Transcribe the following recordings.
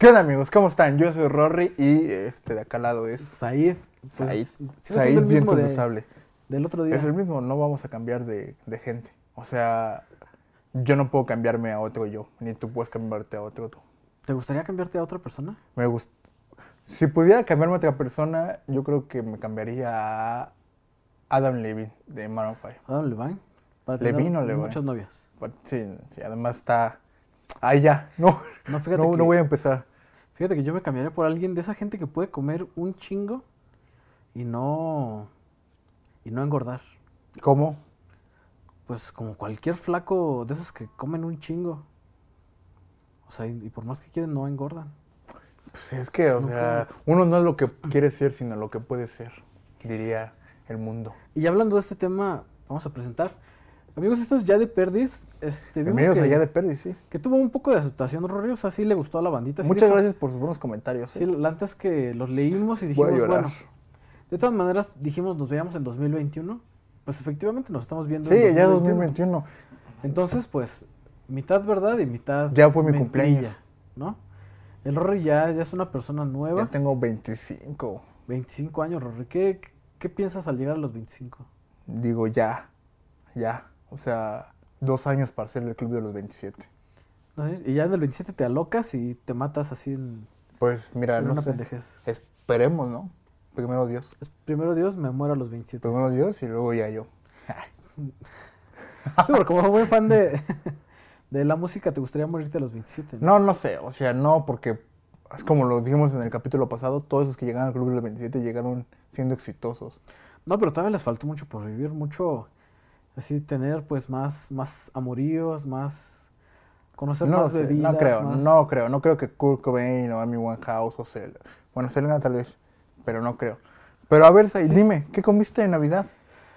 ¿Qué onda amigos? ¿Cómo están? Yo soy Rory y este de acá al lado es Said. pues, Said. sigue Said siendo el mismo Vientos de- de Sable. del otro día. Es el mismo, no vamos a cambiar de, de gente. O sea, yo no puedo cambiarme a otro yo, ni tú puedes cambiarte a otro tú. ¿Te gustaría cambiarte a otra persona? Me gusta. Si pudiera cambiarme a otra persona, yo creo que me cambiaría a Adam Levine de Maroon 5. Adam Levine. Para Levine o Levine. Muchas novias. But Sí, sí, además está... Ahí ya, no, No, fíjate no, que, no voy a empezar. Fíjate que yo me cambiaría por alguien de esa gente que puede comer un chingo y no y no engordar. ¿Cómo? Pues como cualquier flaco de esos que comen un chingo. O sea, y, y por más que quieren no engordan. Pues es que, o No sea, uno no es lo que quiere ser, sino lo que puede ser, diría el mundo. Y hablando de este tema, vamos a presentar. Amigos, esto es ya de Perdis. Este, vimos Bienvenidos que, allá de Perdi, sí. que tuvo un poco de aceptación, Rory. O sea, sí le gustó a la bandita. sí Muchas dijo- gracias por sus buenos comentarios. Sí, ¿eh? la antes que los leímos y dijimos, bueno, de todas maneras dijimos nos veíamos en 2021. Pues efectivamente nos estamos viendo Sí, en ya 2021. 2021. Entonces, pues, mitad verdad y mitad Ya fue mi cumpleaños. ¿no? El Rory ya, ya es una persona nueva. Ya tengo 25. 25 años, Rory. ¿Qué, qué piensas al llegar a los 25? Digo, ya, ya. O sea, dos años para ser el club de los 27. ¿No sabes? Y ya en el 27 te alocas y te matas así en, Pues mira, en no una sé. pendejez. Esperemos, ¿no? Primero Dios. Es- primero Dios, me muero a los 27. Primero Dios y luego ya yo. Sí, porque como buen fan de, de la música, te gustaría morirte a los 27. ¿no? No, no sé. O sea, no, porque es como lo dijimos en el capítulo pasado, todos esos que llegaron al club de los 27 llegaron siendo exitosos. No, pero todavía les faltó mucho por vivir, mucho así tener pues más, más amoríos, más conocer No, más sé, bebidas. no creo, más- no creo, no creo que Kurt Cobain o Amy Winehouse o Selena, bueno, Selena tal vez, pero no creo. Pero a ver, Sí, dime, ¿qué comiste en Navidad?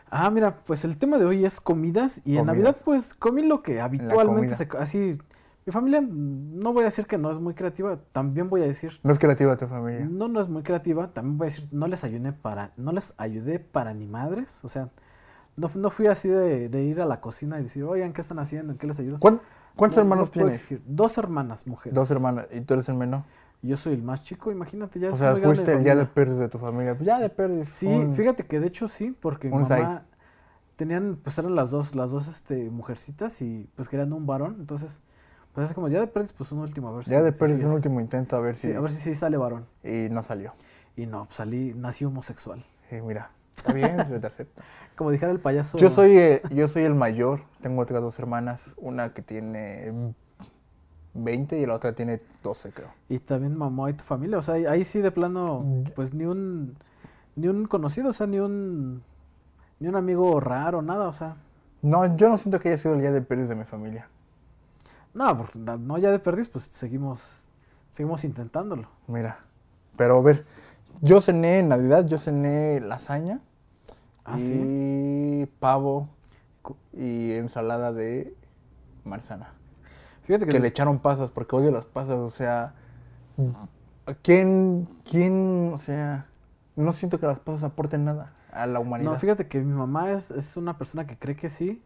Ah, mira, pues el tema de hoy es comidas y en. Navidad pues comí lo que habitualmente se así mi familia no voy a decir que no es muy creativa, también voy a decir No es creativa tu familia. no no es muy creativa, también voy a decir no les ayudé para no les ayudé para ni madres, o sea, no, no fui así de, de ir a la cocina y decir, "Oigan, ¿qué están haciendo? ¿En qué les ayudo?" ¿Cuán- ¿Cuántos No- hermanos tienes? Dos hermanas mujeres. Dos hermanas, y tú eres el menor. Yo soy el más chico, imagínate, ya O es sea, fuiste ya de perdes de tu familia. Ya de perdes. Sí, un- fíjate que de hecho sí, porque mi mamá tenían, pues eran las dos, las dos este, mujercitas y pues querían un varón, entonces, pues así como ya de perdes, pues un último, a ver Ya si- de perdes un es. último intento a ver Sí, si. a ver si sí sale varón. Y no salió. Y no, pues salí, nací homosexual. Sí, mira, está bien, yo te acepto. Como dijera el payaso. Yo soy, eh, yo soy el mayor. Tengo otras dos hermanas. Una que tiene 20 y la otra tiene 12, creo. Y también mamá y tu familia, o sea, ahí- sí de plano, pues ni un, ni un conocido, o sea, ni un, ni un amigo raro, nada, o sea. No, yo no siento que haya sido el día de perdes de mi familia. No, porque no ya de perdiz, pues seguimos, seguimos intentándolo. Mira. Pero a ver, yo cené en Navidad, yo cené lasaña Ah, y sí. pavo y ensalada de manzana. Fíjate que, Que le echaron pasas porque odio las pasas, o sea, ¿quién, quién, o sea, no siento que las pasas aporten nada a la humanidad. no, fíjate que mi mamá es, es una persona que cree que sí.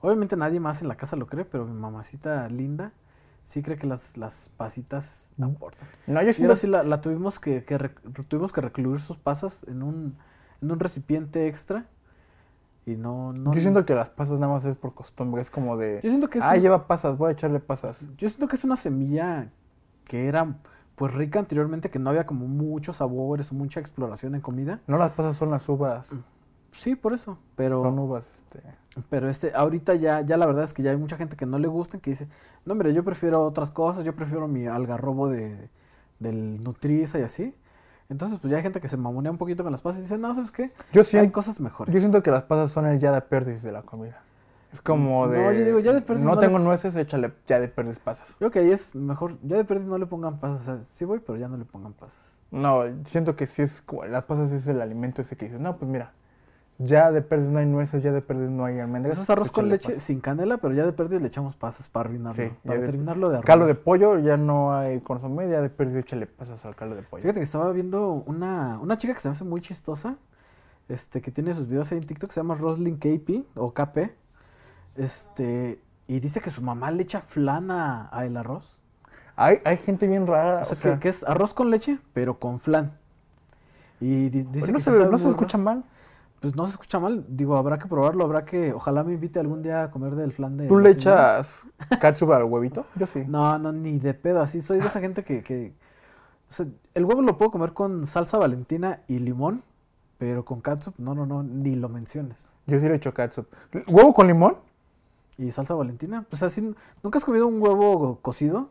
Obviamente nadie más en la casa lo cree, pero mi mamacita linda sí cree que las, las pasitas Mm. aportan. No, yo siento sí la, la tuvimos que, que rec- tuvimos que recluir sus pasas en un, en un recipiente extra. Y no, no. Yo siento que las pasas nada más es por costumbre, es como de, yo siento que es ah, un- lleva pasas, voy a echarle pasas. Yo siento que es una semilla que era pues rica anteriormente, que no había como muchos sabores o mucha exploración en comida. No las pasas son las uvas, Sí, por eso. Pero, son uvas, este, pero este, ahorita ya, ya la verdad es que ya hay mucha gente que no le gusta, que dice, no, mire, yo prefiero otras cosas, yo prefiero mi algarrobo de, del Nutriza y así. Entonces, pues ya hay gente que se mamonea un poquito con las pasas y dice, no, ¿sabes qué? Yo Hay siento, cosas mejores. yo siento que las pasas son el ya de perdiz de la comida. Es como No, de, yo digo, ya de perdiz no no le- tengo nueces, échale ya de perdiz pasas. Creo que ahí es mejor, ya de perdiz no le pongan pasas, o sea, sí voy, pero ya no le pongan pasas. No, siento que sí es, las pasas es el alimento ese que dices, no, pues mira, ya de perdiz no hay nueces, ya de perdiz no hay almendras. Eso es arroz con leche pasas. sin canela, pero ya de perdiz le echamos pasas para arruinarlo, Sí, para de- terminarlo de Caldo de pollo, ya no hay consomé, ya de perdiz échale pasas al caldo de pollo. Fíjate que estaba viendo una, una chica que se me hace muy chistosa, este, que tiene sus videos ahí en TikTok, se llama Roslyn KP o KP, este, y dice que su mamá le echa flan a, a el arroz. Hay, hay gente bien rara. O sea, que, que es arroz con leche, pero con flan. Y di- dice no que se, sabe no se escucha mal. Pues no se escucha mal. Digo, habrá que probarlo, habrá que... Ojalá me invite algún día a comer del flan de ¿Tú le señora. echas catsup al huevito? Yo sí. No, no, ni de pedo. Así soy de esa gente que... que o sea, el huevo lo puedo comer con salsa valentina y limón, pero con catsup, no, no, no, ni lo menciones. Yo sí le echo catsup. ¿Huevo con limón? ¿Y salsa valentina? Pues así, ¿nunca has comido un huevo cocido?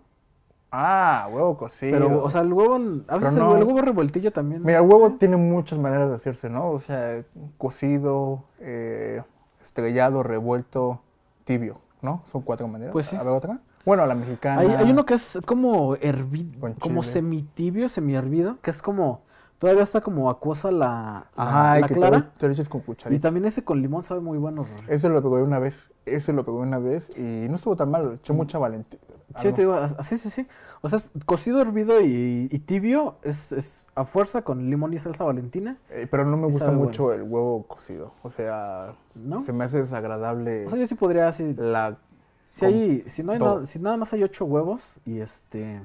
Ah, huevo cocido. Pero, o sea, el huevo, a veces el, no. el huevo revueltillo también. Mira, el huevo tiene muchas maneras de hacerse, ¿no? O sea, cocido, eh, estrellado, revuelto, tibio, ¿no? Son cuatro maneras. Pues sí. ¿A ver otra? Bueno, la mexicana. Hay, hay uno que es como hervido, como semitibio, semi-hervido, que es como, todavía está como acuosa la, Ajá, y la que clara. Te, lo- echas con Y cucharita. también ese con limón sabe muy bueno. Rory. Ese lo probé una vez. Ese lo probé una vez y no estuvo tan mal. le Eché mucha valentía. Sí, te digo, as- así, sí, sí. O sea, es cocido, hervido y, y tibio es, es a fuerza con limón y salsa valentina, Eh, pero no me gusta mucho el huevo cocido. O sea, ¿no? se me hace desagradable O sea, yo sí podría así, la... si hay, si no hay nada, si nada más hay ocho huevos y este,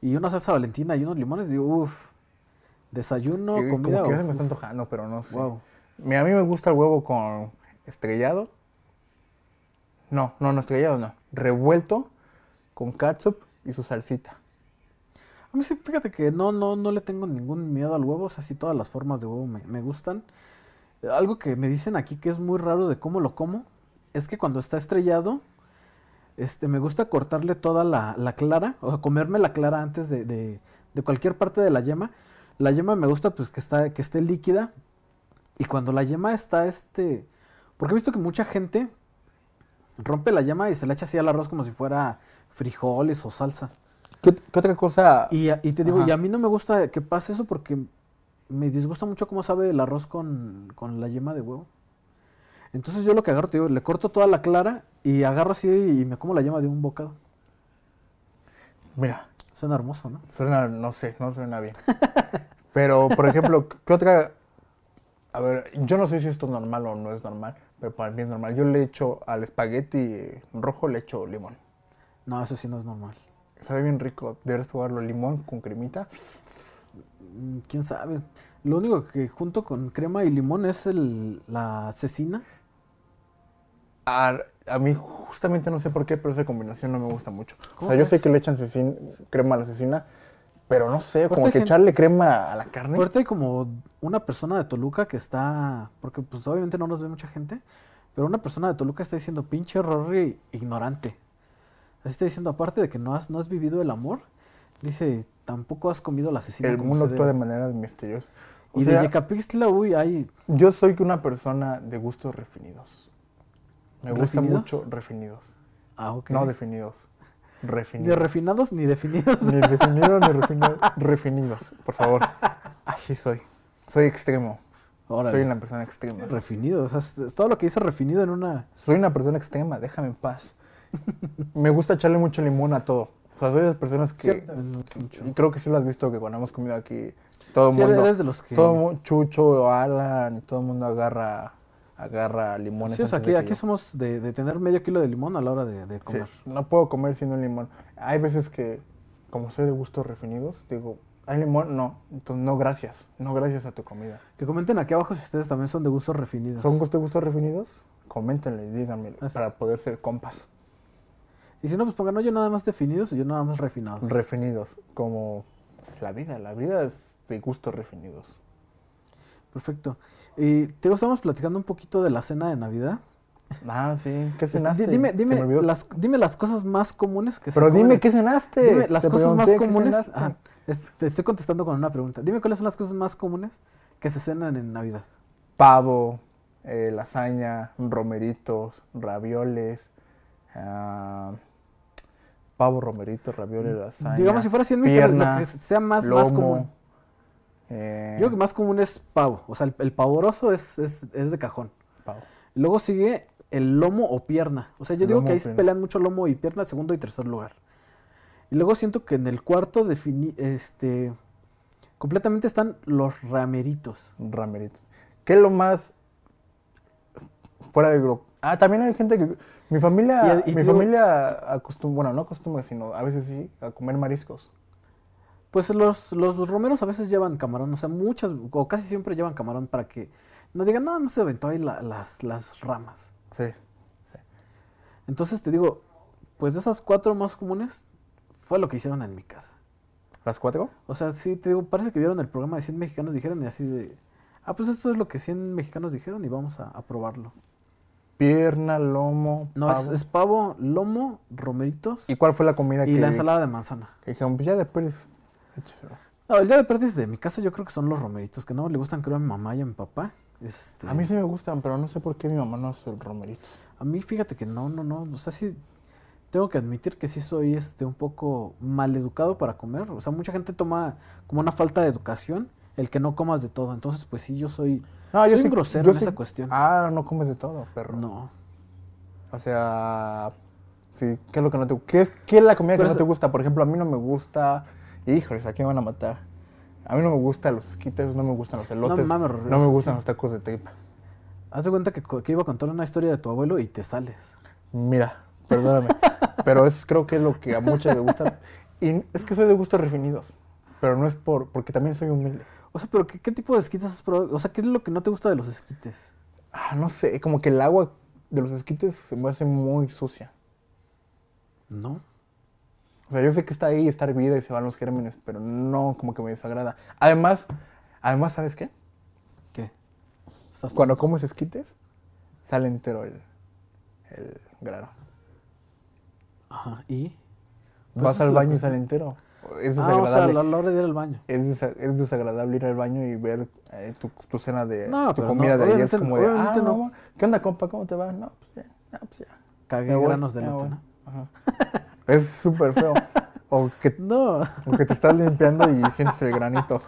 y una salsa valentina y unos limones, digo, uff, desayuno, comida, como que ya se me está antojando, pero no sé. wow. Mira, a mí me gusta el huevo con estrellado. No, no, no estrellado, no. Revuelto con catsup y su salsita. A mí sí, fíjate que no, no, no le tengo ningún miedo al huevo, o sea, sí todas las formas de huevo me, me gustan. Algo que me dicen aquí que es muy raro de cómo lo como, es que cuando está estrellado, este, me gusta cortarle toda la, la clara, o sea, comerme la clara antes de, de, de cualquier parte de la yema. La yema me gusta pues que, está, que esté líquida, y cuando la yema está, este, porque he visto que mucha gente rompe la yema y se la echa así al arroz como si fuera frijoles o salsa. ¿Qué, qué otra cosa? Y, te digo, Ajá. y a mí no me gusta que pase eso porque me disgusta mucho cómo sabe el arroz con, con la yema de huevo. Entonces yo lo que agarro, te digo, le corto toda la clara y agarro así y me como la yema de un bocado. Mira, Suena hermoso, ¿no? suena, no sé, no suena bien. Pero, por ejemplo, ¿qué otra? A ver, yo no sé si esto es normal o no es normal, pero para mí es normal. Yo le echo al espagueti rojo, le echo limón. No, eso sí no es normal. Sabe bien rico. Deberías probarlo, limón con cremita. Mm, ¿Quién sabe? Lo único que junto con crema y limón es el, la cecina. A, a mí justamente no sé por qué, pero esa combinación no me gusta mucho. O ¿Cómo sea, yo sé que le echan cecin- crema a la cecina, pero no sé, Ahorita como que gente- echarle crema a la carne. Ahorita hay como una persona de Toluca que está, porque pues obviamente no nos ve mucha gente, pero una persona de Toluca está diciendo, pinche Rory ignorante. Así está diciendo, aparte de que no has, no has vivido el amor, dice, tampoco has comido la asesina El mundo actúa de debe". maneras misteriosas. O Y sea, de Yecapixtla, uy, hay, yo soy una persona de gustos refinidos. Me gusta ¿Refinidos? mucho refinidos. ah, ok. No definidos. Ni refinados ni definidos. Ni definidos ni refinidos. Refinidos, por favor. Así soy. Soy extremo. Órale. Soy una persona extrema. Refinido, o sea, es, todo lo que dice refinido en una... Soy una persona extrema, déjame en paz. Me gusta echarle mucho limón a todo. O sea, soy de las personas Sí, que... y creo que sí lo has visto que cuando hemos comido aquí, todo el Sí, mundo... eres de los que... Todo Chucho, Alan, todo el mundo agarra, agarra limones. Sí, o sea, de aquí, aquí yo. somos de, de tener medio kilo de limón a la hora de, de Sí, comer. no puedo comer sin un limón. Hay veces que, como soy de gustos refinidos, digo, ¿hay limón? No. Entonces, no gracias. No gracias a tu comida. Que comenten aquí abajo si ustedes también son de gustos refinidos. ¿Son gustos, gustos refinidos? Coméntenle y díganme Así. para poder ser compas. Y si no, pues pongan, no, yo nada más definidos y yo nada más refinados. Refinidos, como pues, la vida. La vida es de gustos refinidos. Perfecto. Y te estamos platicando un poquito de la cena de Navidad. Ah, sí. ¿Qué Este, cenaste? di- dime, dime, las, dime las cosas más comunes que se Pero dime. ¿qué cenaste? Dime las Te cosas más pregunté, ¿qué comunes. Ah, es- te estoy contestando con una pregunta. Dime cuáles son las cosas más comunes que se cenan en Navidad. Pavo, eh, lasaña, romeritos, ravioles. ah, pavo, romeritos, ravioles, lasaña. Digamos, si fuera 100 mil, lo que sea más, lomo, más común. Eh, Yo creo que más común es pavo. O sea, el, el pavoroso es, es, es de cajón. pavo. Luego sigue el lomo o pierna. O sea, yo digo que ahí se pelean mucho lomo y pierna, segundo y tercer lugar. Y luego siento que en el cuarto defini este completamente están los rameritos. Rameritos. ¿Qué es lo más fuera de grupo? Ah, también hay gente que... Mi familia, Y- y mi digo- familia acostumbra, bueno, no acostumbra, sino a veces sí, a comer mariscos. Pues los, los romeros a veces llevan camarón, o sea, muchas, o casi siempre llevan camarón para que no digan, no, no se aventó ahí la- las, las ramas. Sí. Entonces te digo, pues de esas cuatro más comunes, fue lo que hicieron en mi casa. ¿Las cuatro? O sea, sí, te digo, parece que vieron el programa de 100 mexicanos dijeron y así de, ah, pues esto es lo que 100 mexicanos dijeron y vamos a, a probarlo. Pierna, lomo, No, es, pavo. es pavo, lomo, romeritos ¿Y cuál fue la comida y que, la ensalada de manzana. que dijeron, pues ya después, échaselo"? No, el día de pérdidas de mi casa yo creo que son los romeritos, que no le gustan creo a mi mamá y a mi papá. Este, A mí sí me gustan, pero no sé por qué mi mamá no hace romeritos. A mí, fíjate que no, no, no. O sea, sí. Tengo que admitir que sí soy este un poco mal educado para comer. O sea, mucha gente toma como una falta de educación el que no comas de todo. Entonces, pues sí, yo soy. No, soy sí- un grosero yo en sí- esa cuestión. Ah, no comes de todo, perro. No. O sea, sí, ¿qué es lo que no te ¿Qué qué es la comida Pero que no te gusta? Por ejemplo, a mí no me gusta. Híjoles, aquí me van a matar. A mí no me gustan los esquites, no me gustan los elotes. mames, No, me gustan sí. los tacos de tripa. Haz de cuenta que iba a contar una historia de tu abuelo y te sales. Mira, perdóname. pero es creo que es lo que a muchos les gusta. Y es que soy de gustos refinidos. Pero no es por. porque también soy humilde. O sea, pero ¿qué, qué tipo de esquites has probado? O sea, ¿qué es lo que no te gusta de los esquites? Ah, no sé, como que el agua de los esquites se me hace muy sucia. No. O sea, yo sé que está ahí, está hervida y se van los gérmenes, pero no como que me desagrada. Además, además, ¿sabes qué? ¿Qué? Estás Cuando comes esquites, sale entero el, el grano. Ajá. ¿Y? Pues Vas al baño y sale entero. Es Ah, o sea, desagradable. a la hora de ir al baño. es, desa- es desagradable ir al baño y ver eh, tu, tu cena de No, tu comida no, de ayer. Es como de, ah, no. no. ¿qué onda, compa? ¿Cómo te va? No, pues ya, no, pues ya. Cagué Me voy, granos de voy. ¿no? Ajá. Es súper feo. O que, No. o que te estás limpiando y sientes el granito.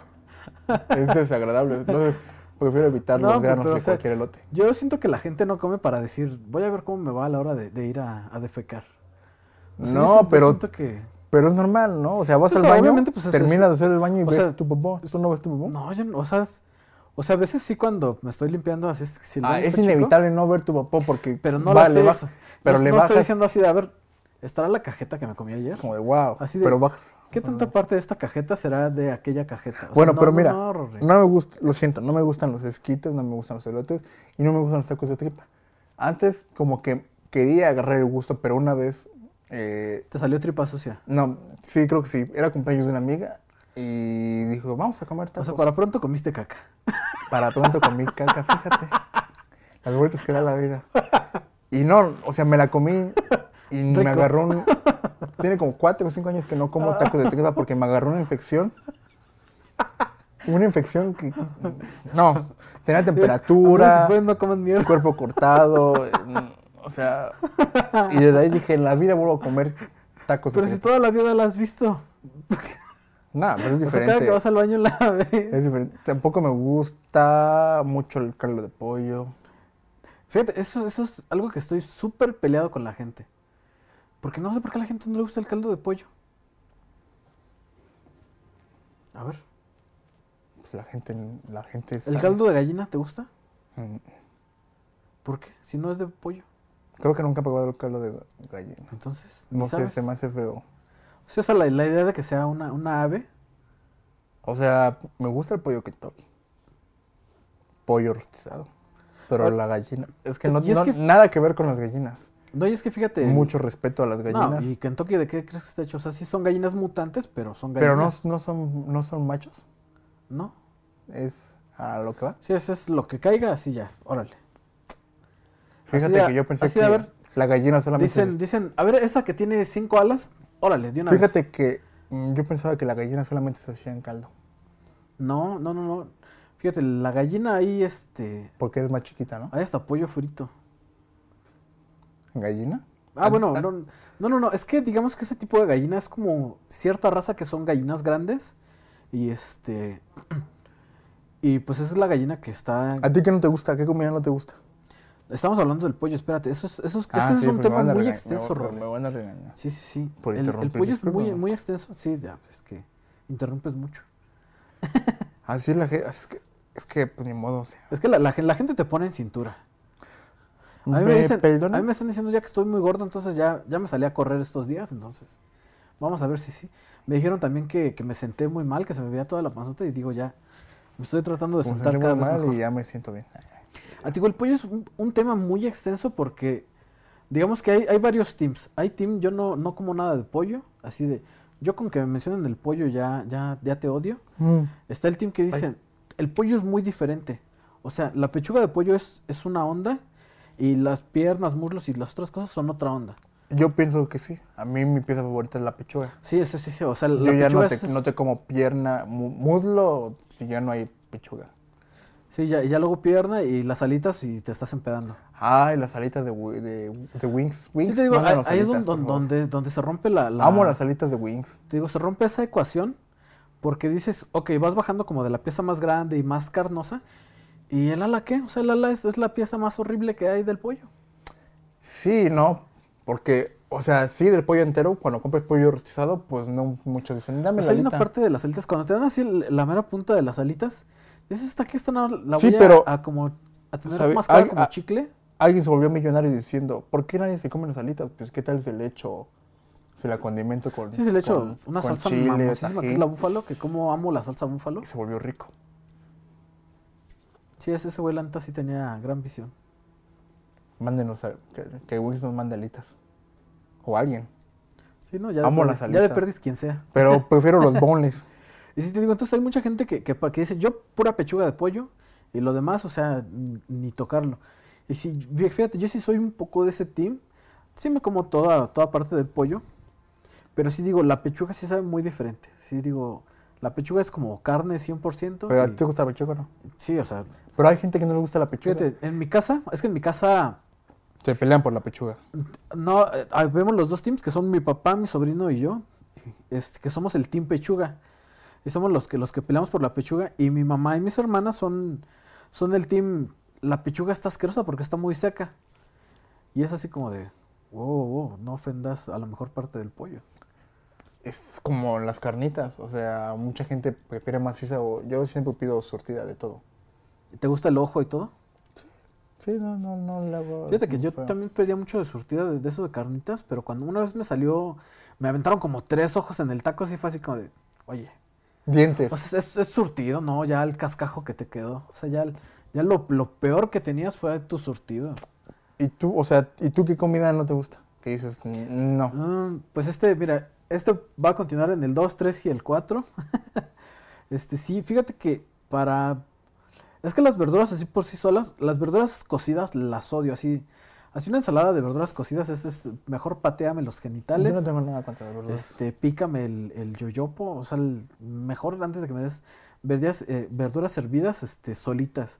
Es desagradable. Entonces, prefiero evitar No, los granos pero, de o sea, cualquier elote. Yo siento que la gente no come para decir, voy a ver cómo me va a la hora de, de ir a, a defecar. O sea, yo No, siento- pero- siento que... Pero es normal, ¿no? O sea, vas al baño, obviamente, pues, es- terminas de hacer el baño y ves tu popó. ¿Tú no ves tu popó? No, yo no, o sea, o sea, a veces sí cuando me estoy limpiando así, es- si Ah, es chico, inevitable no ver tu popó porque pero no va, la estoy, baja- pero no, le no bajas estoy diciendo así de, a ver, ¿estará la cajeta que me comí ayer? como de wow, Así de- pero bajas. ¿Qué tanta parte de esta cajeta será de aquella cajeta? O sea, Bueno, no, pero mira, no, me gusta, lo siento, no me gustan los esquites, no me gustan los elotes y no me gustan los tacos de tripa. Antes como que quería agarrar el gusto, pero una vez, eh, Te salió tripa sucia. no, sí, creo que sí, era cumpleaños de una amiga y dijo, vamos a comer O tacos. sea, para pronto comiste caca. Para pronto comí caca, fíjate. Las vueltas que da la vida. Y no, o sea, me la comí y me agarró un... Tiene como cuatro o cinco años que no como tacos de tripa porque me agarró una infección. Una infección que... No, tenía temperatura, pueden, no mierda. cuerpo cortado, o sea... Y desde ahí dije, en la vida vuelvo a comer tacos de Pero si tripa. toda la vida la has visto. No, pero es O sea, cada diferente. que vas al baño la ves. Es diferente. Tampoco me gusta mucho el caldo de pollo. Fíjate, eso, eso es algo que estoy súper peleado con la gente. Porque no sé por qué a la gente no le gusta el caldo de pollo. A ver, Pues la gente, la gente ¿el caldo de gallina te gusta? Mm, ¿Por qué? Si no es de pollo. Creo que nunca he probado el caldo de gallina. Entonces, No sé, se me hace feo. Sí, o sea, la, la idea de que sea una, una ave. O sea, me gusta el pollo Kentucky. Pollo rostizado. Pero la gallina. Es que no, y es no- que- nada que ver con las gallinas. No, y es que fíjate. Mucho respeto a las No, gallinas. y Kentucky, ¿de qué crees que está hecho? O sea, sí son gallinas mutantes, pero son pero gallinas. no, no, son, no son machos. ¿No? Es a lo que va. Sí, ese es lo que caiga, así ya, órale. Fíjate Así que yo pensé así que de, a ver, la gallina solamente. Dicen, dicen, a ver, esa que tiene cinco alas, órale, de una Fíjate vez. que mm, yo pensaba que la gallina solamente se hacía en caldo. No, no, no, no. Fíjate, la gallina ahí, este, Porque es más chiquita, ¿no? hay hasta pollo frito. ¿Gallina? Ah, Ah, bueno, ah. no, no, no, no, es que digamos que ese tipo de gallina es como cierta raza que son gallinas grandes y este, y pues esa es la gallina que está, ¿A ti qué no te gusta? ¿Qué comida no te gusta? estamos hablando del pollo, espérate, eso es, eso es, es que Ah, sí, es un pues tema muy extenso, me, Rorro. me van a regañar. Sí, sí, sí. Por el, el pollo es muy, muy extenso. Sí, ya, es que interrumpes mucho. Así es la gente, es que, es que pues ni modo, o sea. Es que la, la la gente te pone en cintura. A mí, me dicen, a mí me están diciendo ya que estoy muy gordo, entonces ya, ya me salí a correr estos días, entonces vamos a ver si sí. Me dijeron también que, que me senté muy mal, que se me veía toda la panzota y digo ya, me estoy tratando de Como sentar cada muy vez mal mejor. y ya me siento bien. Digo, el pollo es un, un tema muy extenso porque digamos que hay, hay varios teams. Hay team, yo no, no como nada de pollo, así de, yo con que me mencionen el pollo ya, ya, ya te odio. Mm. Está el team que dice, el pollo es muy diferente. O sea, la pechuga de pollo es, es una onda y las piernas, muslos y las otras cosas son otra onda. Yo pienso que sí. A mí mi pieza favorita es la pechuga. Sí, sí, sí, sí. O sea, la Yo ya pechuga no te, es- es- no te como pierna, mu- muslo, si ya no hay pechuga. Sí, ya, ya luego pierna y las alitas y te estás empedando. Ay, las alitas de, de, de Wings. Wings Sí, te digo, ahí, ahí es alitas, donde, por favor. donde, donde se rompe la, la- Amo las alitas de Wings. Te digo, se rompe esa ecuación porque dices, ok, vas bajando como de la pieza más grande y más carnosa. ¿Y el ala qué? O sea, el ala es, es la pieza más horrible que hay del pollo. Sí, no, porque, o sea, sí, del pollo entero, cuando compras pollo rostizado, pues no muchos dicen, dame O la sea, hay una parte de las alitas, cuando te dan así el- la mera punta de las alitas, dices, esta aquí esta no, la Sí, voy a- pero, a, como a tener más cara como a- chicle. Alguien se volvió millonario diciendo, ¿por qué nadie se come las alitas? Pues, ¿qué tal si le echo, si la condimento con Sí, se le echo una salsa chile, mamosísima que es la búfalo, que como amo la salsa búfalo. Y se volvió rico. Sí, ese, güey la neta sí tenía gran visión. Mándenos, a- que, que nos mande alitas. O alguien. Sí, no, ya, Amo de, las perdi- ya de alitas. perdis quien sea. Pero prefiero los boneless. Y sí te digo, entonces hay mucha gente que, que, que dice, yo pura pechuga de pollo y lo demás, o sea, ni tocarlo. Y si, fíjate, yo sí soy un poco de ese team, sí me como toda, toda parte del pollo, pero sí digo, la pechuga sí sabe muy diferente. Sí digo, la pechuga es como carne 100%. ¿Pero y- te gusta la pechuga no? sí, o sea, Pero hay gente que no le gusta la pechuga. fíjate, en mi casa, es que en mi casa Se pelean por la pechuga. No, eh, vemos los dos teams que son mi papá, mi sobrino y yo, este, que somos el team pechuga. Y somos los que los que peleamos por la pechuga y mi mamá y mis hermanas son son el team la pechuga está asquerosa porque está muy seca. Y es así como de wow, wow, no ofendas a la mejor parte del pollo. Es como las carnitas. O sea, mucha gente prefiere maciza o yo siempre pido surtida de todo. ¿Te gusta el ojo y todo? Sí, no, no, no le hago. Fíjate que yo feo. también pedía mucho de surtida de, de eso de carnitas, pero cuando una vez me salió, me aventaron como tres ojos en el taco, así fue así como de, oye, Dientes. O sea, es, es surtido, ¿no? Ya el cascajo que te quedó. O sea, ya, ya lo, lo peor que tenías fue tu surtido. ¿Y tú, o sea, ¿y tú qué comida no te gusta? Que dices, "Mm, no. Ah, pues este, mira, este va a continuar en el 2, 3 y el 4. este, sí, fíjate que para... Es que las verduras así por sí solas, las verduras cocidas las odio así. Así una ensalada de verduras cocidas es, es mejor pateame los genitales. Yo no tengo nada contra las verduras. Este, pícame el, el yoyopo, o sea, el- mejor antes de que me des verduras, eh, verduras hervidas, este, solitas.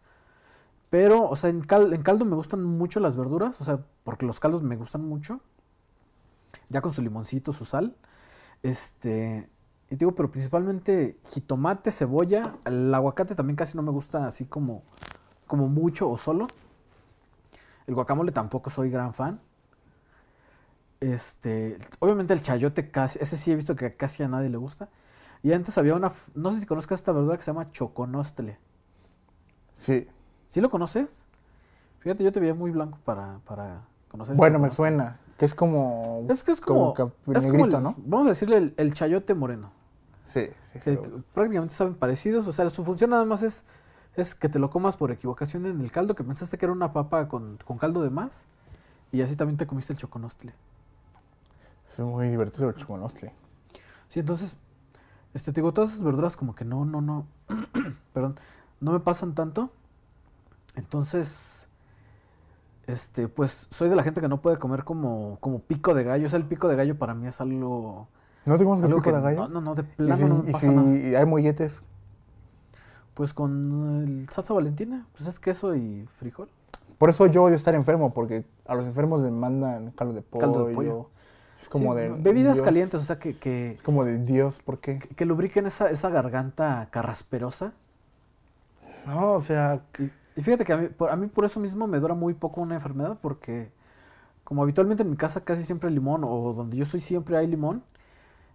Pero, o sea, en, cal- en caldo me gustan mucho las verduras, o sea, porque los caldos me gustan mucho. Ya con su limoncito, su sal. Este, y te digo, pero principalmente jitomate, cebolla, el aguacate también casi no me gusta así como, como mucho o solo. El guacamole tampoco soy gran fan. Este, obviamente el chayote casi, ese sí he visto que casi a nadie le gusta. Y antes había una, no sé si conozcas esta verdura que se llama choconostle. Sí. ¿Sí lo conoces? Fíjate, yo te veía muy blanco para, para conocer. Bueno, me suena. Que es como. Es que es como, es como el- ¿no? Vamos a decirle el, el chayote moreno. Sí, sí. que sí. prácticamente saben parecidos. O sea, su función nada más es, es que te lo comas por equivocación en el caldo, que pensaste que era una papa con, con caldo de más. Y así también te comiste el choconostle. Es muy divertido el choconostle. Sí, entonces, este, te digo, todas esas verduras como que no, no, no, perdón, no me pasan tanto. Entonces, este, pues soy de la gente que no puede comer como, como pico de gallo. O sea, el pico de gallo para mí es algo, ¿No te comes el pico que de gallo? no, no, no, de ¿Y plano si, no me y pasa si nada. hay molletes? Pues con el salsa valentina, pues es queso y frijol. Por eso yo odio estar enfermo, porque a los enfermos les mandan caldo de pollo. Caldo de pollo. Es como Sí, de. bebidas Dios. calientes, o sea, que, que, Es como de Dios, ¿por qué? que lubriquen esa, esa garganta carrasperosa. No, o sea, Y, y fíjate que a mí, por, a mí por eso mismo me dura muy poco una enfermedad, porque como habitualmente en mi casa casi siempre hay limón, o donde yo estoy siempre hay limón,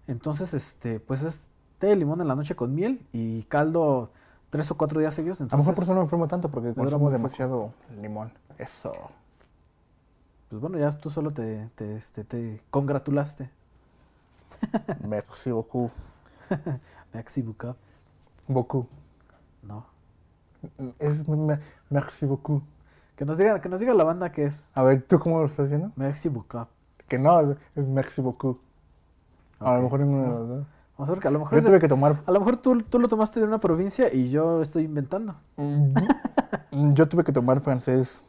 entonces este, pues es té de limón en la noche con miel y caldo tres o cuatro días seguidos. a lo Entonces, mejor por eso no me enfermo tanto, porque consumo demasiado limón. Eso. pues bueno, ya tú solo te, te, este, te congratulaste. Merci beaucoup. Merci beaucoup. Beaucoup. No. Es me- merci beaucoup. Que nos diga, que nos diga la banda que es A ver, ¿tú cómo lo estás haciendo? Merci beaucoup. Que no, es, es merci beaucoup. A lo mejor en uno de los dos. vamos a ver que a lo mejor, Yo de- tuve que tomar. a lo mejor tú, tú lo tomaste de una provincia y yo estoy inventando. Yo tuve que tomar francés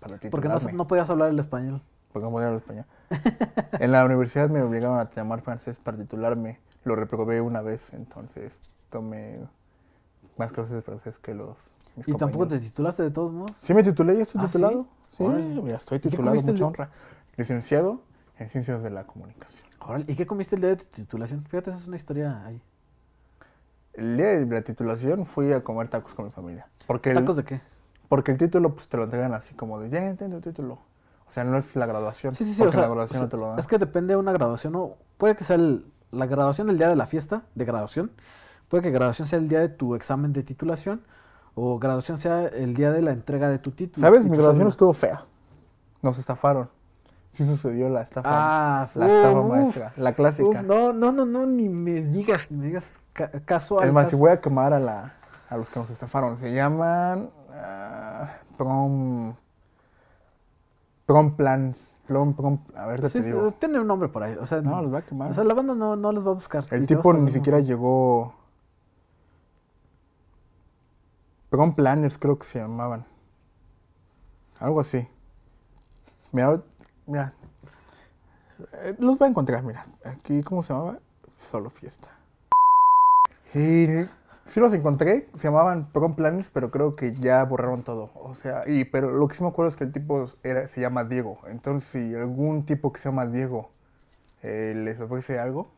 para Porque no, no podías hablar el español. Porque no podía hablar español. en la universidad me obligaron a tomar francés para titularme. Lo reprobé una vez, entonces tomé más clases de francés que los. mis Y tampoco te titulaste de todos modos. Sí, me titulé, ya estoy ¿Ah, titulado. sí? Sí, ya estoy ¿Y qué titulado, el mucha de- honra. Licenciado en Ciencias de la Comunicación. Órale, ¿Y qué comiste el día de tu titulación? Fíjate, esa es una historia ahí. El día de la titulación fui a comer tacos con mi familia. Porque el, ¿Tacos de qué? porque el título pues, te lo entregan así como de, ya entiendo el título. O sea, no es la graduación. Sí, sí, sí. O Porque sea, la graduación o sea, no te lo dan. Es que depende de una graduación. ¿no? Puede que sea el- la graduación del día de la fiesta de graduación. Puede que graduación sea el día de tu examen de titulación. O graduación sea el día de la entrega de tu título. ¿Sabes? Mi graduación estuvo fea. Nos estafaron. Sí sucedió la estafa. Ah, la estafa uf, maestra. La clásica. uf, no, no, no, no, ni me digas, ni me digas ca- casual. es más, si voy a quemar a, la, a los que nos estafaron. Se llaman ah, Prom... Prom Plans. Prom, prom, a ver, te Sí, sí, digo. tiene un nombre por ahí. O sea, No, los voy a quemar. o sea la banda no, no los va a buscar. El te va tipo ni siquiera llegó. Prom Planners creo que se llamaban. Algo así. Mira, mira. Eh, Los voy a encontrar, mira. Aquí, ¿cómo se llamaba? Solo fiesta. Y sí los encontré, se llamaban Prom Planners, pero creo que ya borraron todo. O sea, y pero lo que sí me acuerdo es que el tipo era, se llama Diego. Entonces, si algún tipo que se llama Diego eh, les ofrece algo,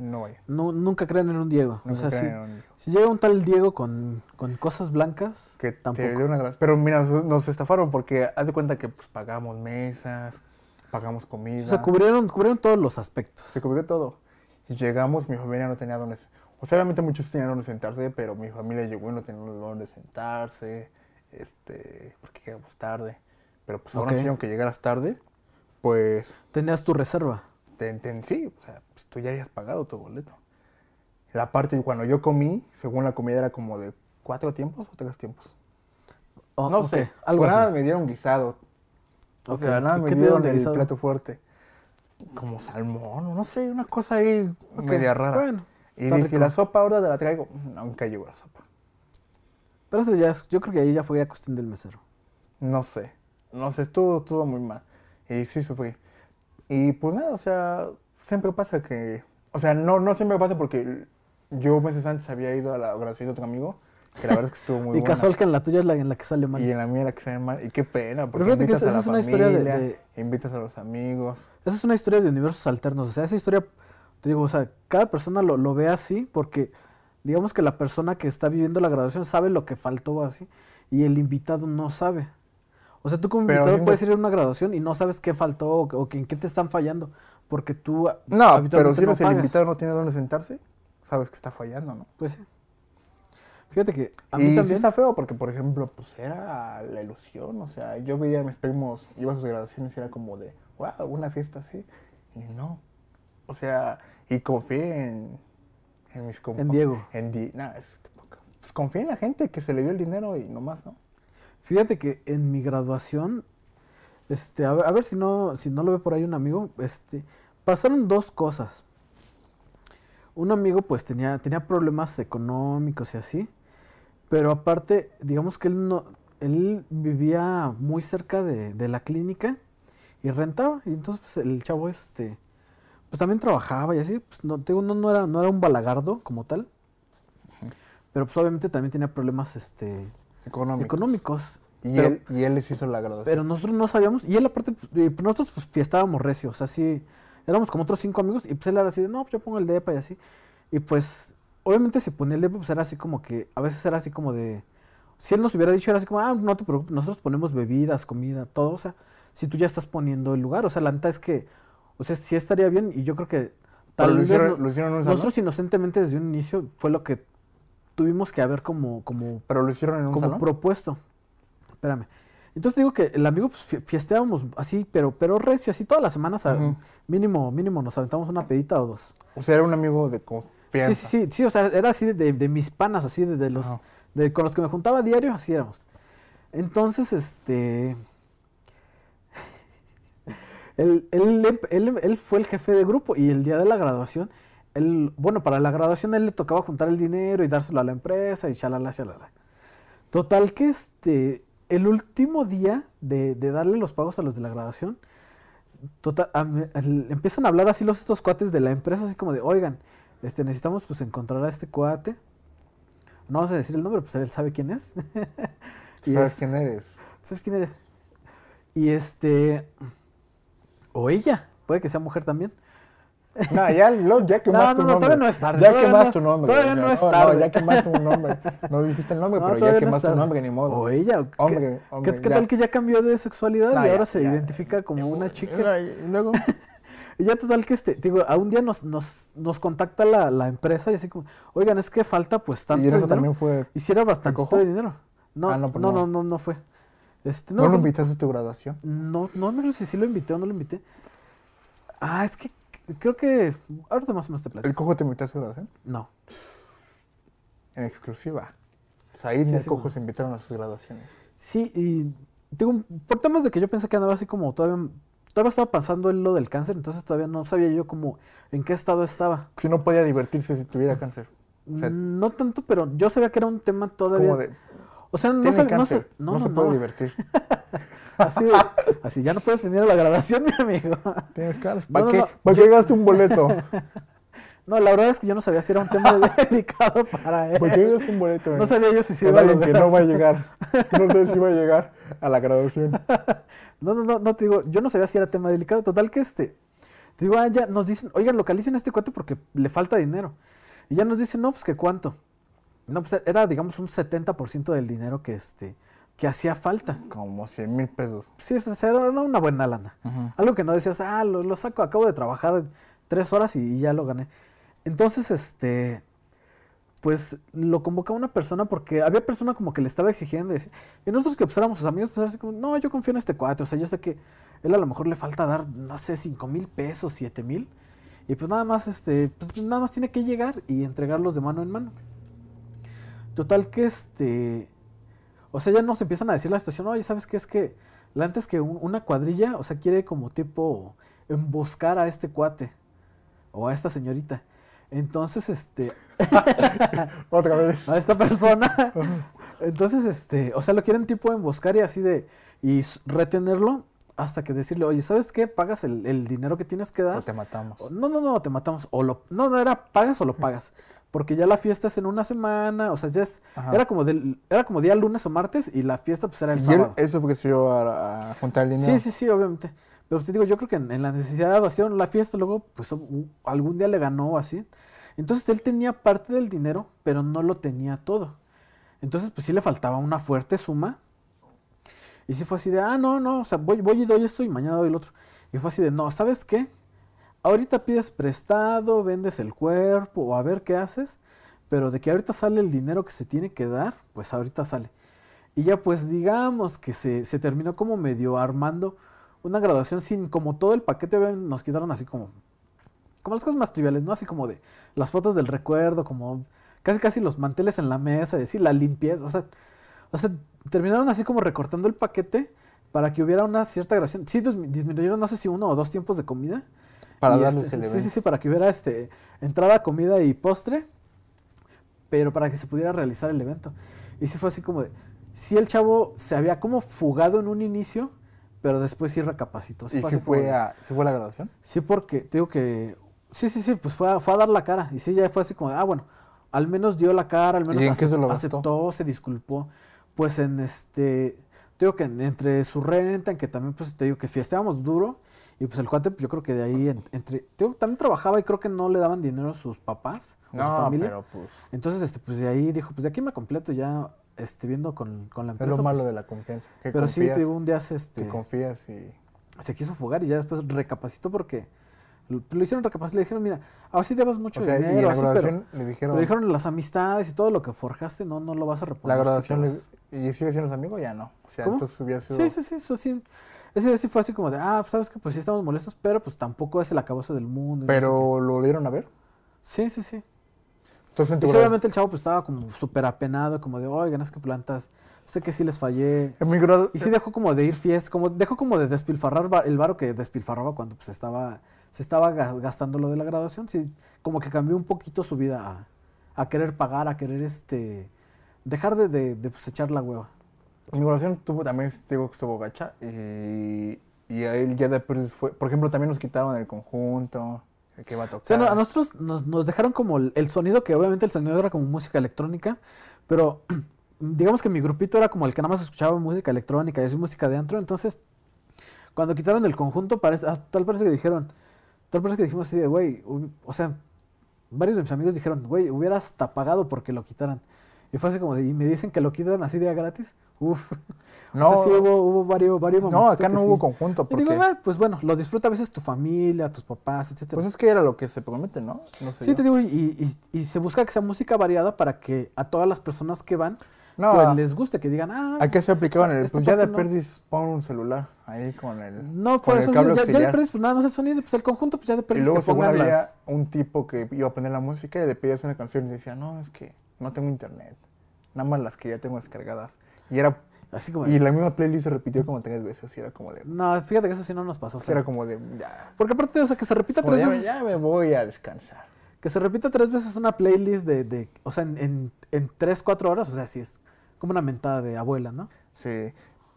no vaya. No, nunca crean en un Diego. O sea, se si, crean en un Diego. si llega un tal Diego con, con cosas blancas, que tampoco. te dio una. Pero mira, nos, nos estafaron porque haz de cuenta que pues, pagamos mesas, pagamos comida, O sea, cubrieron, cubrieron todos los aspectos. se cubrió todo. Y llegamos, mi familia no tenía dónde... O sea, obviamente muchos tenían dónde sentarse, pero mi familia llegó y no tenía dónde sentarse, este, porque llegamos tarde. Pero pues ahora Ok. sí, aunque llegaras tarde, pues Tenías tu reserva. Sí, o sea, pues, tú ya habías pagado tu boleto. La parte, cuando yo comí, según la comida era como de cuatro tiempos o tres tiempos. O- No sé, algo nada así. me dieron guisado. O sea, nada ¿y me dieron el guisado? plato fuerte. Como salmón, no sé, una cosa ahí media rara. Bueno, y dije, rico. la sopa ahora te la traigo. Nunca llegó la sopa. pero eso ya yo creo que ahí ya fue ya cuestión del mesero. No sé, no sé, estuvo, estuvo muy mal. Y sí sufrí. Y pues nada, o sea, siempre pasa que... O sea, no, no siempre pasa porque yo meses antes había ido a la graduación de otro amigo, que la verdad es que estuvo muy y buena. casual que en la tuya es la en la que sale mal. Y en la mía la que se mal. Y qué pena, porque que invitas esa- a la es una historia de- familia, de- invitas a los amigos. Esa es una historia de universos alternos. O sea, esa historia, te digo, o sea, cada persona lo, lo ve así porque digamos que la persona que está viviendo la graduación sabe lo que faltó así y el invitado no sabe. O sea, tú como Pero invitado puedes ir a una graduación y no sabes qué faltó o, que- o que en qué te están fallando porque tú No, pero si no, el invitado no tiene dónde sentarse, sabes que está fallando, ¿no? Pues sí. Fíjate que a y mí sí también... está feo porque, por ejemplo, pues era la ilusión, o sea, yo veía a mis primos, iba a sus graduaciones y era como de, wow, una fiesta así, y no. O sea, y confié en, en mis compa- En Diego. En Di nah, es- pues confié en la gente que se le dio el dinero y nomás, ¿no? Fíjate que en mi graduación, este, a ver, a ver si no, si no lo ve por ahí un amigo, este, pasaron dos cosas. Un amigo pues tenía, tenía problemas económicos y así, pero aparte, digamos que él no, él vivía muy cerca de, de la clínica y rentaba, y entonces pues, el chavo este, pues también trabajaba y así, pues no, digo, no, no era, no era un balagardo como tal, pero pues obviamente también tenía problemas este, Económico. económicos. Y, pero- él, y él les hizo la graduación. Pero nosotros no sabíamos, y él aparte, pues, y, pues, nosotros pues fiestábamos recio, o sea, sí, éramos como otros cinco amigos, y pues él era así de, no, pues yo pongo el depa y así. Y pues, obviamente si ponía el depa, pues era así como que, a veces era así como de, si él nos hubiera dicho, era así como, ah, no te preocupes, nosotros ponemos bebidas, comida, todo, o sea, si tú ya estás poniendo el lugar, o sea, la neta es que, o sea, sí estaría bien, y yo creo que tal lo vez hicieron, no- lo hicieron un salón. nosotros inocentemente desde un inicio fue lo que tuvimos que haber como, como Pero lo hicieron en un como salón. propuesto. Espérame. Entonces digo que el amigo, pues fie- fiesteábamos así, pero, pero recio, así todas las semanas, mínimo, mínimo nos aventamos una pedita o dos. O sea, era un amigo de confianza. Sí, sí, sí, sí, o sea, era así de, de- de mis panas, así de, de los, de, con los que me juntaba diario, así éramos. Entonces, este, él, él, él- él fue el jefe de grupo y el día de la graduación, él, bueno, para la graduación él le tocaba juntar el dinero y dárselo a la empresa y shalala, shalala. Total que este, el último día de, de darle los pagos a los de la graduación, total, a empiezan a hablar así los estos cuates de la empresa, así como de, oigan, este, necesitamos pues encontrar a este cuate. No vamos a decir el nombre, pues él sabe quién es. y ¿Sabes es- quién eres? ¿Sabes quién eres? Y este. O ella, puede que sea mujer también. No, ya, lo- ya quemaste no, tu no, nombre. todavía no es tarde, Ya quemaste no- tu nombre. todavía no es tarde. ya quemaste tu nombre. No dijiste el nombre, No, pero ya no quemaste tu nombre, ni modo. O ella. ¿qué- Hombre, ¿Qué, hombre, qué ya. tal que ya cambió de sexualidad No, y ya, ahora se ya. identifica como una chica? No, y luego. Y ya total que este, digo, a un día nos, nos, nos contacta la, la empresa y así como, oigan, es que falta pues tanto Y eso dinero. también fue. Hiciera bastante de dinero. No, Ah, no, no, pues no, no. no, no, fue. Este, ¿No, lo pues, invitaste a tu graduación? No, no me acuerdo si sí lo invité o no lo invité. Ah, es que creo que. Ahorita más o menos te platico. ¿El cojo te invitó a su graduación? No. En exclusiva. Said Sí, y el sí, cojo bueno. se invitaron a sus graduaciones. Sí, y digo, por temas de que yo pensé que andaba así como todavía. Todavía estaba pasando lo del cáncer, entonces todavía no sabía yo como en qué estado estaba. Si no podía divertirse si tuviera cáncer. O sea, no tanto, pero yo sabía que era un tema todavía. como de. o sea, no sabía, no, sé- no, no, no, se puede divertir. Así, así ya no puedes venir a la graduación, mi amigo. Tienes. No, ¿Para no, qué, no, ¿para yo- qué gastaste un boleto? No, la verdad es que yo no sabía si era un tema delicado para él. ¿Para qué gastaste un boleto? No en- sabía yo si se iba a alguien que lograr. no va a llegar. No sé si va a llegar a la graduación. No, no, no, no te digo, yo no sabía si era tema delicado. Total que este, te digo, ah, ya nos dicen, oigan, localicen a este cuate porque le falta dinero. Y ya nos dicen, no, pues que cuánto. No, pues era, digamos, un 70% del dinero que este, que hacía falta. Como 100 mil pesos. Sí, o sea, era una buena lana. Algo que no decías, ah, lo, lo saco, acabo de trabajar tres horas y, y ya lo gané. Entonces, este, pues lo convoca una persona porque había persona como que le estaba exigiendo y, decía- y nosotros que pues éramos sus amigos, pues así como, no, yo confío en este cuate, o sea, yo sé que él a lo mejor le falta dar, no sé, cinco mil pesos, siete mil, y pues nada más, este, pues nada más tiene que llegar y entregarlos de mano en mano. Total que este, o sea, ya nos empiezan a decir la situación, oye, ¿sabes qué? Es que la antes que un- una cuadrilla, o sea, quiere como tipo emboscar a este cuate o a esta señorita. Entonces, este, Otra vez. a esta persona. Entonces, este, o sea, lo quieren tipo emboscar y así de, y retenerlo hasta que decirle, oye, ¿sabes qué? Pagas el, el dinero que tienes que O dar. te matamos. O- No, no, no, te matamos. O lo, no, no, era pagas o lo pagas. Porque ya la fiesta es en una semana, o sea, ya es, Ajá. era como del, era como día lunes o martes y la fiesta pues era el Y él, sábado. él se ofreció a, a juntar el dinero. Sí, sí, sí, obviamente. Pero te digo, yo creo que en, en la necesidad de adoración, la fiesta luego, pues algún día le ganó o así. Entonces él tenía parte del dinero, pero no lo tenía todo. Entonces, pues sí le faltaba una fuerte suma. Y sí fue así de, ah, no, no, o sea, voy, voy y doy esto y mañana doy el otro. Y fue así de, no, ¿sabes qué? Ahorita pides prestado, vendes el cuerpo o a ver qué haces, pero de que ahorita sale el dinero que se tiene que dar, pues ahorita sale. Y ya pues digamos que se, se terminó como medio armando una graduación sin como todo el paquete, nos quedaron así como, como las cosas más triviales, ¿no? Así como de las fotos del recuerdo, como casi casi los manteles en la mesa, y así la limpieza, o sea, terminaron así como recortando el paquete para que hubiera una cierta graduación. Sí, dis- disminuyeron no sé si uno o dos tiempos de comida. Para darles este, el Sí, evento. sí, sí, para que hubiera este, entrada, comida y postre, pero para que se pudiera realizar el evento. Y sí fue así como de, sí el chavo se había como fugado en un inicio, pero después sí recapacitó. Sí ¿Y fue si como fue, a, si fue a la graduación? Sí, porque te digo que, sí, sí, sí, pues fue a, fue a dar la cara. Y sí, ya fue así como de, ah, bueno, al menos dio la cara, al menos ¿Y en qué acep- se aceptó, se disculpó. Pues en este, te digo que en- entre su renta, en que también, pues te digo que fiesteábamos duro. Y pues el cuate, pues, yo creo que de ahí, en- entre, también trabajaba y creo que no le daban dinero a sus papás o su familia. pero pues Entonces, este, pues de ahí dijo, pues de aquí me completo ya, este, viendo con, con la es empresa. lo malo pues, de la confianza. Que pero sí, te digo, un día se, este, confías y... se quiso fugar y ya después recapacitó porque Lo, lo hicieron recapacitar, le dijeron, mira, así debes mucho O sea, y dinero, la así, pero, les dijeron, dijeron las amistades y todo lo que forjaste, no, no lo vas a reponer. la sí graduación vas". les, y sigue siendo su amigo, ya no. O sea, ¿Cómo? hubiera sido... Sí, sí, sí, eso sí. Ese día sí fue así como de, ah, sabes que pues sí estamos molestos, pero pues tampoco es el acabose del mundo. y no sé Pero lo dieron a ver. qué". Sí, sí, sí. Entonces, en Y obviamente el chavo pues estaba como súper apenado, como de, oigan, es que plantas, sé que sí les fallé. en mi gradu- Y sí dejó como de ir fiesta, como dejó como de despilfarrar el varo que despilfarraba cuando pues estaba, se estaba ga- gastando lo de la graduación. Sí, como que cambió un poquito su vida a, a querer pagar, a querer este, dejar de, de, de, pues, echar la hueva. Mi graduación tuvo también, digo que estuvo gacha. Y, y a él ya después fue. Por ejemplo, también nos quitaban el conjunto, el que iba a tocar. O sea, no, a nosotros nos, nos dejaron como el, el sonido, que obviamente el sonido era como música electrónica, pero digamos que mi grupito era como el que nada más escuchaba música electrónica y así música de antro, entonces cuando quitaron el conjunto, parece, ah, tal parece que dijeron, tal parece que dijimos así de, güey, o sea, varios de mis amigos dijeron, güey, hubiera hasta pagado porque lo quitaran. Y fue así como de, y me dicen que lo quitan así de gratis. Uf. No, o sea, sí hubo, hubo varios, varios no, acá no sí. hubo conjunto. Y digo, "Ah, pues bueno, lo disfruta a veces tu familia, tus papás, etcétera. pues es que era lo que se promete, ¿no? No sé. Sí, yo. te digo, y, y- y se busca que sea música variada para que a todas las personas que van, No, pues a- les guste, que digan, ah, Aquí se aplicaban el. esta Pues ya de no. perdis pon un celular ahí con el. no, el eso, ya, ya de perdis, pues nada más el sonido, pues el conjunto, pues ya de Y perdis luego que según había las... un tipo que iba a poner la música y le pedías una canción y decía, no, es que no tengo internet. Nada más las que ya tengo descargadas. Y era Así como... y la misma playlist se repitió como tres veces. Y era como de. No, fíjate que eso sí no nos pasó. o sea, Era como de. Ya. porque aparte, o sea, que se repita Como tres ya, me- veces... ya me voy a descansar. Que se repita tres veces una playlist de, de o sea, en, en, en tres, cuatro horas, o sea, sí es como una mentada de abuela, ¿no? Sí,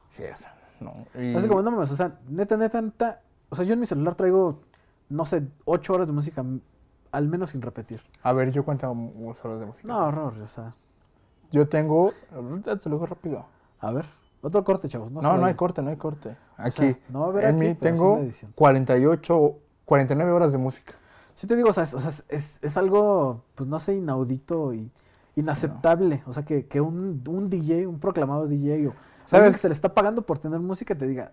sí, esa. No. Y, Así como, no mames, o sea, neta, neta, neta, o sea, yo en mi celular traigo, no sé, ocho horas de música, al menos sin repetir. A ver, yo cuento horas de música. No, horror, o sea, Yo tengo. ahorita Te lo digo rápido. a ver, otro corte, chavos. No, No, hay corte, no hay corte. O Aquí. sea, no va a haber en aquí, mí tengo la edición. 48, 49 horas de música. Sí te digo, o sea, es, o sea, es- es, algo, pues no sé, inaudito y inaceptable. O sea, que, que un, un DJ, un proclamado DJ o ¿Sabes? que se le está pagando por tener música te diga,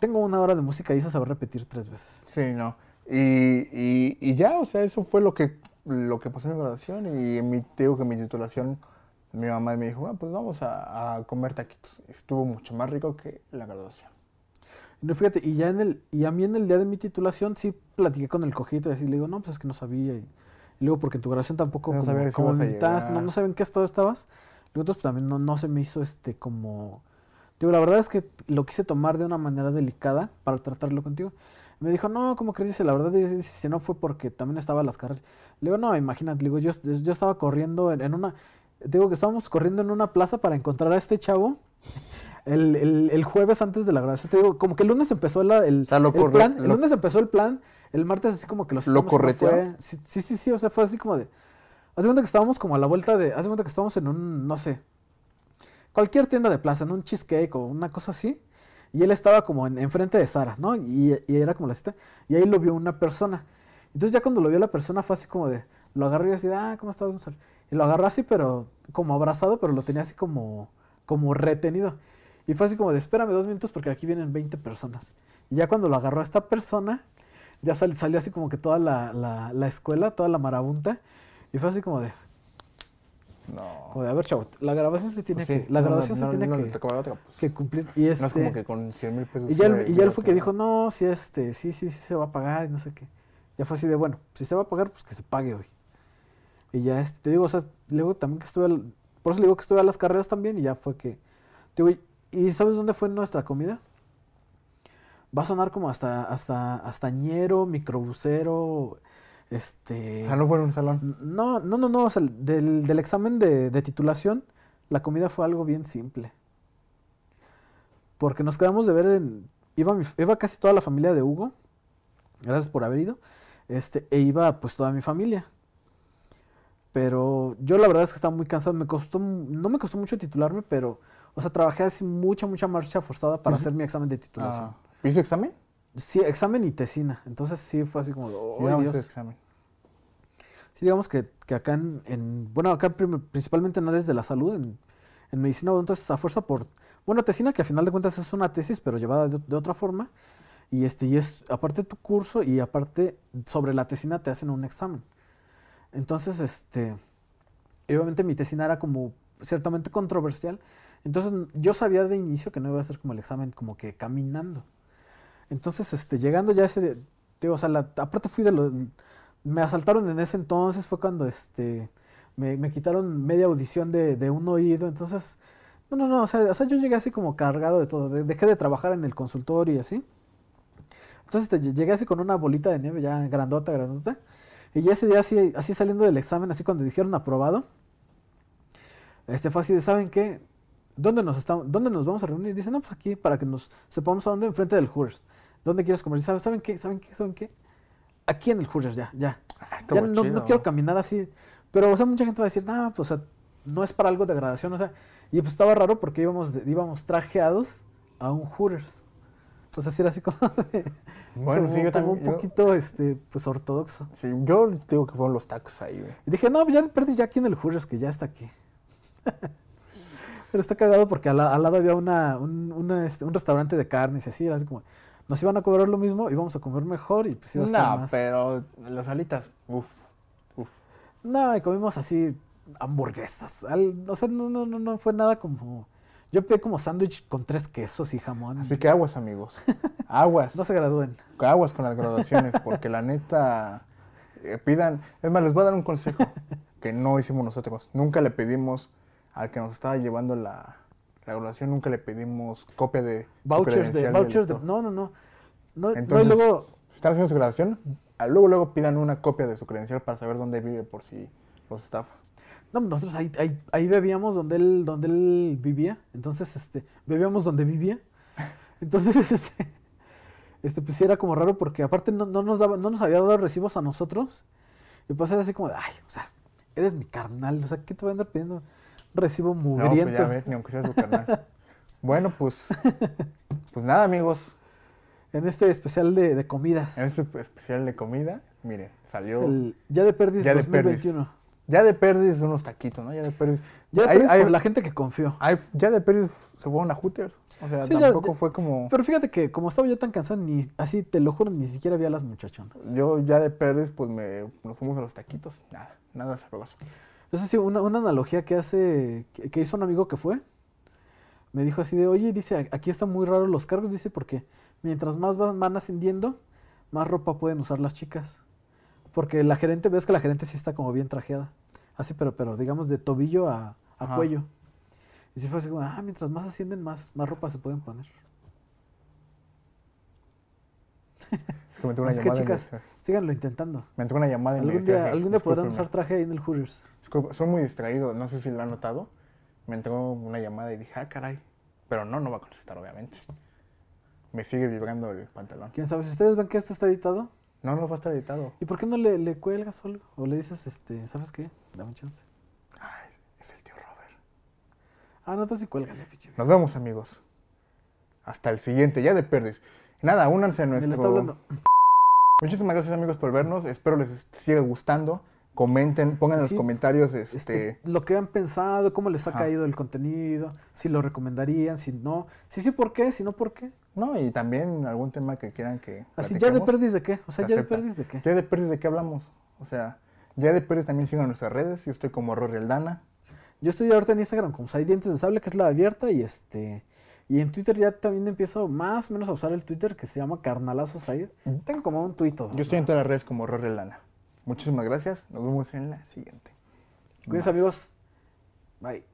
tengo una hora de música y esa se va a repetir tres veces. Sí, no. Y, y, y ya, o sea, eso fue lo que, lo que pasó en mi graduación. Y en mi, digo que en mi titulación, mi mamá me dijo, bueno, pues vamos a, a comer taquitos. Estuvo mucho más rico que la graduación. No, fíjate, y ya en el, y a mí en el día de mi titulación sí platiqué con el cojito y así le digo, no, pues es que no sabía. Y, y luego porque en tu graduación tampoco No como, como no, no sabía en qué estado estabas. Luego entonces pues, también no, no se me hizo este como. Digo, la verdad es que lo quise tomar de una manera delicada para tratarlo contigo. Me dijo, no, ¿cómo crees? Dice, la verdad, dice, si no fue porque también estaba las carreras. Le digo, no, imagínate, le digo, yo, yo estaba corriendo en, en una. Digo que estábamos corriendo en una plaza para encontrar a este chavo. El, el, el jueves antes de la grabación, te digo, como que el lunes empezó la- el, O sea, lo el plan, el lunes empezó el plan, el martes así como que los ¿Lo fue. Sí, sí, sí, sí, o sea, fue así como de, haz de cuenta que estábamos como a la vuelta de, haz de cuenta que estábamos en un, no sé, cualquier tienda de plaza, en un cheesecake o una cosa así, y él estaba como en, enfrente de Sara, ¿no? Y, y era como la cita, y ahí lo vio una persona. Entonces ya cuando lo vio la persona fue así como de, lo agarró y así, ah, ¿cómo estás? Gonzalo?". Y lo agarró así, pero como abrazado, pero lo tenía así como, como retenido. Y fue así como de, espérame dos minutos porque aquí vienen 20 personas. Y ya cuando lo agarró a esta persona, ya sal- salió así como que toda la, la escuela, toda la marabunta. Y fue así como de, No. como de, a ver, chavo, la grabación se tiene Pues sí, que, la no, grabación no, se tiene que, tocaba otra, pues. que cumplir. Y este, No es como que con 100 mil pesos. y ya, él, y ya él fue que dijo, no, sí, este, sí, sí, sí se va a pagar y no sé qué. Ya fue así de, bueno, si se va a pagar, pues que se pague hoy. Y ya, este, te digo, o sea, luego también que estuve, al- por eso le digo que estuve a las carreras también y ya fue que, te digo, y- ¿y sabes dónde fue nuestra comida? Va a sonar como hasta, hasta, hasta ñero, microbusero, este... Ah, no fue en un salón. No, no, no, no, o sea, del, del examen de, de titulación, la comida fue algo bien simple. Porque nos quedamos de ver en... Iba, mi- iba casi toda la familia de Hugo, gracias por haber ido, este, e iba pues toda mi familia. Pero yo la verdad es que estaba muy cansado, me costó, no me costó mucho titularme, pero, o sea, trabajé así mucha, mucha marcha forzada para hacer mi examen de titulación. Ah, ¿Hizo examen? Sí, examen y tesina, entonces sí fue así como, Yo "Ay, no Dios". examen. Sí, digamos que, que acá en, en- bueno, acá principalmente en áreas de la salud, en, en medicina, entonces a fuerza por, bueno, tesina que a final de cuentas es una tesis, pero llevada de, otra forma, Y este, y es aparte tu curso y aparte sobre la tesina te hacen un examen. Entonces, este, obviamente mi tesina era como ciertamente controversial. Entonces yo sabía de inicio que no iba a ser como el examen como que caminando. Entonces, este, llegando ya ese, de- digo, o sea, la- aparte fui de los, me asaltaron en ese entonces, fue cuando, este, me, me quitaron media audición de, de un oído, entonces, no, no, no, o sea, o sea, yo llegué así como cargado de todo, de- dejé de trabajar en el consultorio y así. Entonces te- llegué así con una bolita de nieve ya grandota, grandota. Y ese día así, así saliendo del examen, así cuando dijeron aprobado, este fue así de, ¿saben qué? ¿Dónde nos, estamos, ¿Dónde nos vamos a reunir? Dicen, no, pues aquí, para que nos sepamos a dónde, enfrente del Hooters. ¿Dónde quieres comer? ¿Saben, ¿Saben qué? ¿Saben qué? ¿Saben qué? Aquí en el Hooters, ya, ya. Ah, Ya no, quiero caminar así. Pero, o sea, mucha gente va a decir, no, pues, o sea, no es para algo de gradación, o sea. Y pues estaba raro porque íbamos, íbamos trajeados a un Hooters. O sea, sí era así como, de- Bueno, como- sí, yo como también. un yo- poquito, este, pues, ortodoxo. sí, yo digo que fueron los tacos ahí, güey. Y dije, no, pues, ya perdí ya aquí en el Hooters, que ya está aquí. Pero está cagado porque al, la- al lado había una, un, una, este, un restaurante de carnes y así, era así como, nos iban a cobrar lo mismo, íbamos a comer mejor y pues iba a estar No, más... pero las alitas, uff, uff. No, y comimos así hamburguesas. al- o sea, no, no, no, no fue nada como... Yo pedí como sándwich con tres quesos y jamón. Así que aguas, amigos. Aguas. No se gradúen. aguas con las graduaciones, porque la neta eh, pidan. Es más, les voy a dar un consejo que no hicimos nosotros. Nunca le pedimos al que nos estaba llevando la, la graduación, nunca le pedimos copia de. Vouchers de... Vouchers de... No, no, no. No, no, y Entonces- luego... Si están haciendo su graduación, ah, luego, luego pidan una copia de su credencial para saber dónde vive por si los estafa. No, nosotros ahí, ahí, ahí bebíamos donde él, donde él vivía. Entonces, este, bebíamos donde vivía. Entonces, este, este, pues sí era como raro porque aparte no, no nos daba, no nos había dado recibos a nosotros. Y pues era así como de, ay, o sea, eres mi carnal, o sea, ¿qué te voy a andar pidiendo? Recibo No, pues mugriento. ya ves, ni aunque sea su canal. bueno, pues. Pues nada, amigos. en este especial de, de comidas. En este especial de comida, miren, salió. El ya de Perdis Ya de Perdis. 2021. Ya de perdis unos taquitos, ¿no? Ya de perdis. Ya de Hay- Perdis hay- por la gente que confió. Ay, ya de Pérez se fueron a Hooters. O sea, Sí, tampoco ya- fue como. Pero fíjate que como estaba yo tan cansado, ni así, te lo juro, ni siquiera vi a las muchachonas. Yo ya de Pérez, pues me nos fuimos a los taquitos. Nada, nada sabroso. Eso sí, una, una analogía que hace, que, que hizo un amigo que fue, me dijo así de, oye, dice, aquí están muy raros los cargos, dice, porque mientras más van, van ascendiendo, más ropa pueden usar las chicas. Porque la gerente, ves que la gerente sí está como bien trajeada. Así, pero, pero digamos de tobillo a, a cuello. Y sí fue así como, ah, mientras más ascienden, más, más ropa se pueden poner. Es que me entró una Así que llamada. y chicas, me- síganlo intentando. me entró una llamada y me Algún día, algún día podrán usar traje ahí en el Hooters. Soy muy distraído, no sé si lo han notado. Me entró una llamada y dije, ah, caray. Pero no, no va a contestar, obviamente. Me sigue vibrando el pantalón. ¿Quién sabe? Si ustedes ven que esto está editado, No, no va a estar editado. ¿y por qué no le, le cuelgas o algo? O le dices, este, ¿sabes qué? Dame un chance. Ay, es el tío Robert. Ah, no, entonces sí cuélgale. Nos vemos, amigos. Hasta el siguiente, ya de Pérez. Nada, únanse a nuestro. le está hablando. Muchísimas gracias amigos por vernos. Espero les siga gustando. Comenten, pongan en los comentarios este, Este, lo que han pensado, cómo les ha Ajá. caído el contenido, si lo recomendarían, si no. Si sí, ¿por qué? Si no, ¿por qué? no y también algún tema que quieran que Así, ¿ya de perdis de qué? O sea, se ¿ya de perdis de qué? Ya de Pérez de qué hablamos. O sea, ya de Pérez también sigan nuestras redes. Yo estoy como Rory Aldana. Yo estoy ahorita en Instagram como Sai Dientes de Sable, que es la abierta, y este. Y en Twitter ya también empiezo más o menos a usar el Twitter que se llama Carnalazo Said. Tengo como un tuit. o dos, Yo estoy en todas las redes como Rory Aldana. Muchísimas gracias. Nos vemos en la siguiente. Cuídense, amigos. Bye.